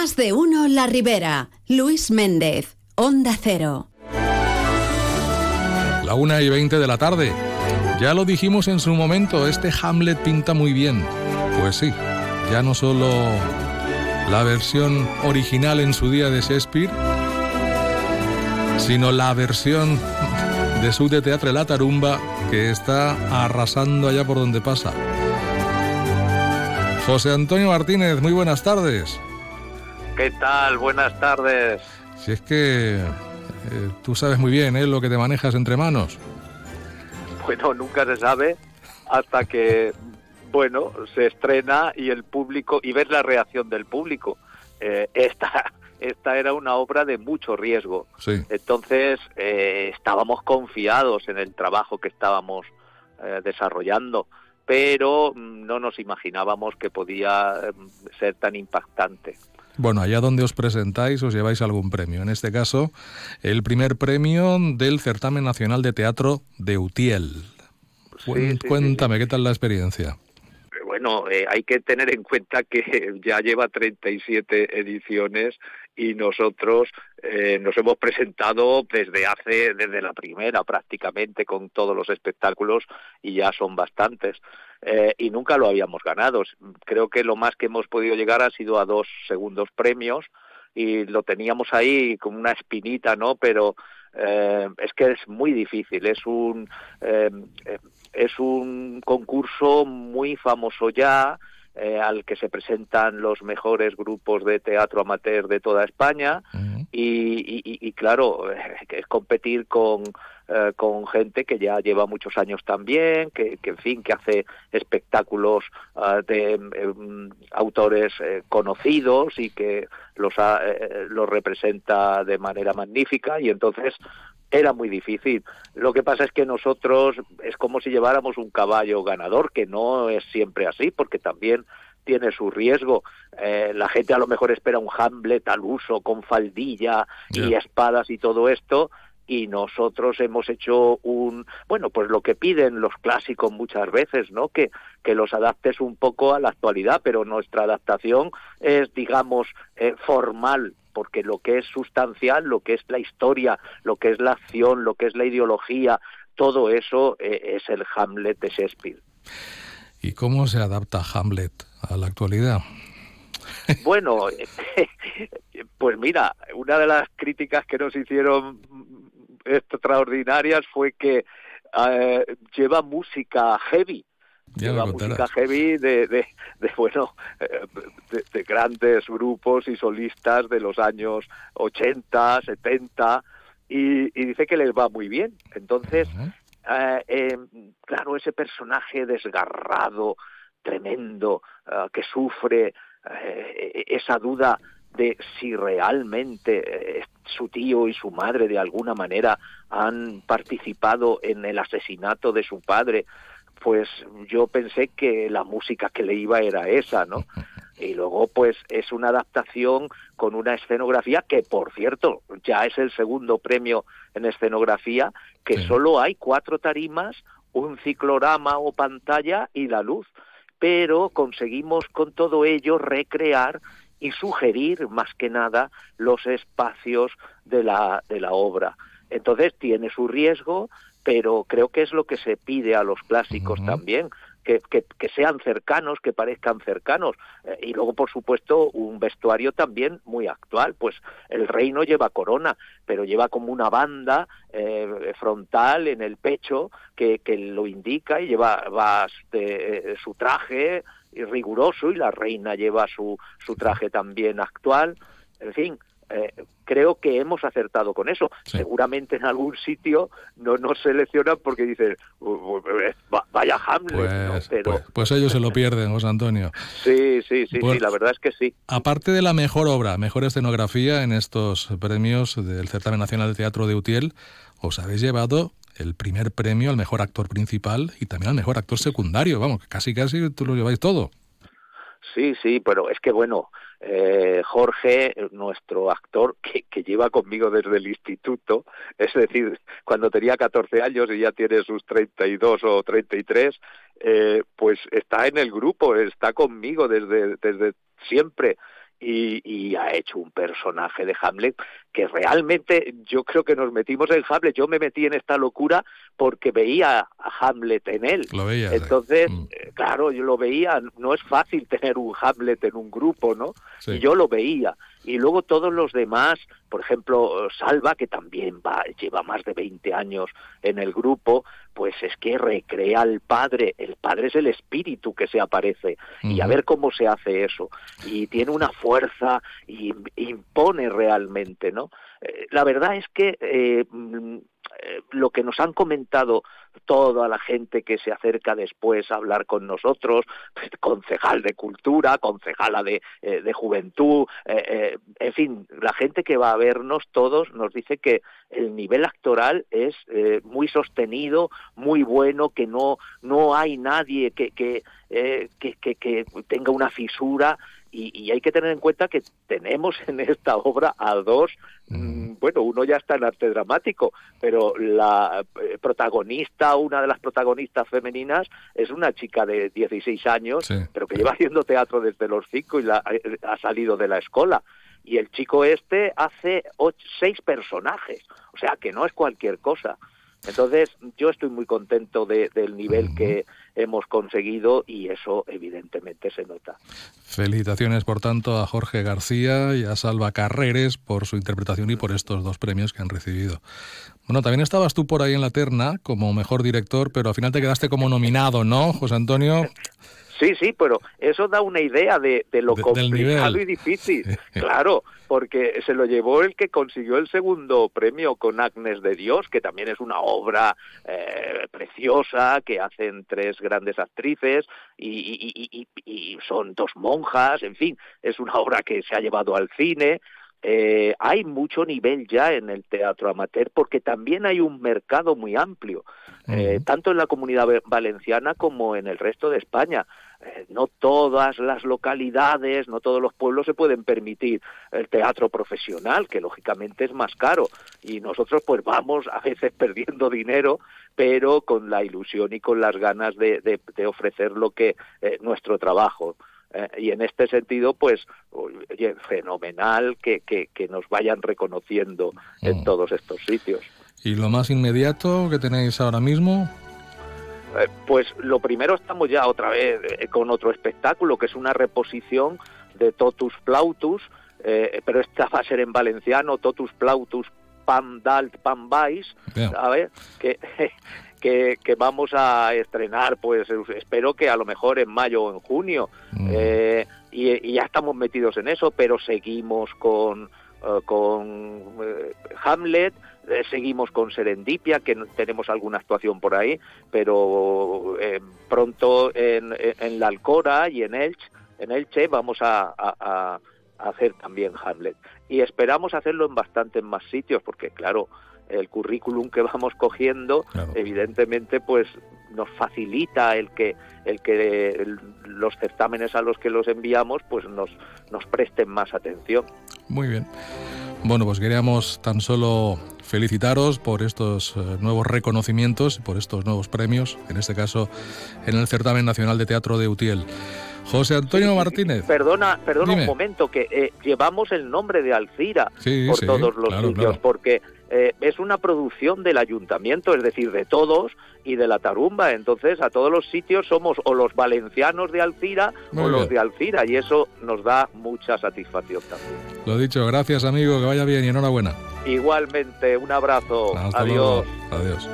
Más de uno La Ribera. Luis Méndez, Onda Cero. La una y veinte de la tarde. Ya lo dijimos en su momento, este Hamlet pinta muy bien. Pues sí, ya no solo la versión original en su día de Shakespeare, sino la versión de su de teatro La Tarumba que está arrasando allá por donde pasa. José Antonio Martínez, muy buenas tardes. ¿Qué tal? Buenas tardes. Si es que eh, tú sabes muy bien ¿eh? lo que te manejas entre manos. Bueno, nunca se sabe hasta que, bueno, se estrena y el público, y ves la reacción del público. Eh, esta, esta era una obra de mucho riesgo. Sí. Entonces, eh, estábamos confiados en el trabajo que estábamos eh, desarrollando, pero mm, no nos imaginábamos que podía mm, ser tan impactante. Bueno, allá donde os presentáis os lleváis algún premio. En este caso, el primer premio del Certamen Nacional de Teatro de Utiel. Sí, sí, sí, Cuéntame, ¿qué tal la experiencia? Bueno, eh, hay que tener en cuenta que ya lleva 37 ediciones y nosotros eh, nos hemos presentado desde hace, desde la primera prácticamente con todos los espectáculos y ya son bastantes. Eh, y nunca lo habíamos ganado. Creo que lo más que hemos podido llegar ha sido a dos segundos premios y lo teníamos ahí como una espinita, ¿no? Pero eh, es que es muy difícil, es un eh, es un concurso muy famoso ya, eh, al que se presentan los mejores grupos de teatro amateur de toda España Uh -huh. y, y, y, claro, es competir con, eh, con gente que ya lleva muchos años también, que, que en fin, que hace espectáculos uh, de um, autores eh, conocidos y que los, ha, eh, los representa de manera magnífica y entonces era muy difícil. Lo que pasa es que nosotros es como si lleváramos un caballo ganador, que no es siempre así, porque también tiene su riesgo. Eh, la gente a lo mejor espera un Hamlet al uso, con faldilla yeah. y espadas y todo esto, y nosotros hemos hecho un bueno pues lo que piden los clásicos muchas veces no que que los adaptes un poco a la actualidad pero nuestra adaptación es digamos eh, formal porque lo que es sustancial lo que es la historia lo que es la acción lo que es la ideología todo eso eh, es el Hamlet de Shakespeare y cómo se adapta Hamlet a la actualidad bueno, pues mira, una de las críticas que nos hicieron extraordinarias fue que uh, lleva música heavy. Ya lleva música heavy de, de, de bueno de, de, grandes grupos y solistas de los años 80, 70 y, y dice que les va muy bien. Entonces, uh -huh. uh, eh, claro, ese personaje desgarrado, tremendo, uh, que sufre eh, esa duda de si realmente eh, su tío y su madre de alguna manera han participado en el asesinato de su padre, pues yo pensé que la música que le iba era esa, ¿no? Y luego, pues es una adaptación con una escenografía que, por cierto, ya es el segundo premio en escenografía, que sí. solo hay cuatro tarimas, un ciclorama o pantalla y la luz. Pero conseguimos con todo ello recrear y sugerir más que nada los espacios de la, de la obra. Entonces tiene su riesgo, pero creo que es lo que se pide a los clásicos uh -huh. también, que, que, que, sean cercanos, que parezcan cercanos. Eh, y luego, por supuesto, un vestuario también muy actual. Pues el reino lleva corona, pero lleva como una banda eh, frontal en el pecho que, que lo indica y lleva va, de, eh, su traje riguroso y la reina lleva su, su traje también actual. En fin, eh, creo que hemos acertado con eso. Sí. Seguramente en algún sitio no nos seleccionan porque dicen, vaya Hamlet. Pues, ¿no? Pero... Pues, pues, ellos se lo pierden, José Antonio. Sí, sí, sí, pues, sí, la verdad es que sí. Aparte de la mejor obra, mejor escenografía en estos premios del Certamen Nacional de Teatro de Utiel, os habéis llevado el primer premio al mejor actor principal y también al mejor actor secundario. Vamos, casi casi tú lo lleváis todo. Sí, sí, pero es que bueno, eh, Jorge, nuestro actor que, que, lleva conmigo desde el instituto, es decir, cuando tenía 14 años y ya tiene sus 32 o 33, eh, pues está en el grupo, está conmigo desde, desde siempre y, ha hecho un personaje de Hamlet que realmente yo creo que nos metimos en Hamlet. Yo me metí en esta locura porque veía a Hamlet en él. Lo veía. Entonces, mm. Claro, yo lo veía. No es fácil tener un Hamlet en un grupo, ¿no? Y yo lo veía. Y luego todos los demás, por ejemplo, Salva, que también va, lleva más de 20 años en el grupo, pues es que recrea al padre. El padre es el espíritu que se aparece. Y a ver cómo se hace eso. Y tiene una fuerza y impone realmente, ¿no? Eh, la verdad es que eh, eh, lo que nos han comentado toda la gente que se acerca después a hablar con nosotros, concejal de cultura, concejala de, de juventud, en fin, la gente que va a vernos todos nos dice que el nivel actoral es muy sostenido, muy bueno, que no, no hay nadie que, que, que, que tenga una fisura y, hay que tener en cuenta que tenemos en esta obra a dos, mm, bueno, uno ya está en arte dramático, pero la eh, protagonista, una de las protagonistas femeninas, es una chica de 16 años, pero que lleva haciendo teatro desde los cinco y la, eh, ha salido de la escuela. Y el chico este hace seis personajes, o sea que no es cualquier cosa. Entonces, yo estoy muy contento del nivel que hemos conseguido y eso evidentemente se nota. Felicitaciones, por tanto, a Jorge García y a Salva Carreres por su interpretación y por estos dos premios que han recibido. Bueno, también estabas tú por ahí en la terna como mejor director, pero al final te quedaste como nominado, ¿no, José Antonio? Sí, sí, pero eso da una idea de, lo complicado y difícil. claro, porque se lo llevó el que consiguió el segundo premio con Agnes de Dios, que también es una obra eh, preciosa que hacen tres grandes actrices y, y, son dos monjas, en fin, es una obra que se ha llevado al cine. Eh, hay mucho nivel ya en el teatro amateur porque también hay un mercado muy amplio, eh, tanto en la comunidad valenciana como en el resto de España. Eh, no todas las localidades, no todos los pueblos se pueden permitir el teatro profesional, que lógicamente es más caro. Y nosotros pues vamos a veces perdiendo dinero, pero con la ilusión y con las ganas de, de, ofrecer lo que nuestro trabajo. Eh, y en este sentido, pues, fenomenal que, que, nos vayan reconociendo en mm. todos estos sitios. ¿Y lo más inmediato que tenéis ahora mismo? Eh, pues lo primero estamos ya otra vez eh, con otro espectáculo, que es una reposición de Totus Plautus, pero esta va a ser en valenciano, Totus Plautus Pam Dalt Pam Vais, ¿sabes? Que, que, vamos a estrenar, pues espero que a lo mejor en mayo o en junio. Mm. Eh, y, ya estamos metidos en eso, pero seguimos con, eh, con eh, Hamlet, seguimos con Serendipia, que tenemos alguna actuación por ahí, pero pronto en, en, La Alcora y en Elche, en Elche vamos a, a hacer también Hamlet. Y esperamos hacerlo en bastantes más sitios, porque claro, el currículum que vamos cogiendo, evidentemente, pues nos facilita el que el que los certámenes a los que los enviamos pues nos nos presten más atención. Muy bien. Bueno, pues queríamos tan solo felicitaros por estos eh, nuevos reconocimientos, por estos nuevos premios, en este caso en el Certamen Nacional de Teatro de Utiel. José Antonio Martínez. Perdona, perdona un momento, que eh, llevamos el nombre de Alcira por todos los sitios, porque eh, es una producción del ayuntamiento, es decir, de todos y de la Tarumba. Entonces, a todos los sitios somos o los valencianos de Alcira o los de Alcira, y eso nos da mucha satisfacción también. Lo dicho, gracias amigo, que vaya bien y enhorabuena. Igualmente, un abrazo. Adiós. Adiós.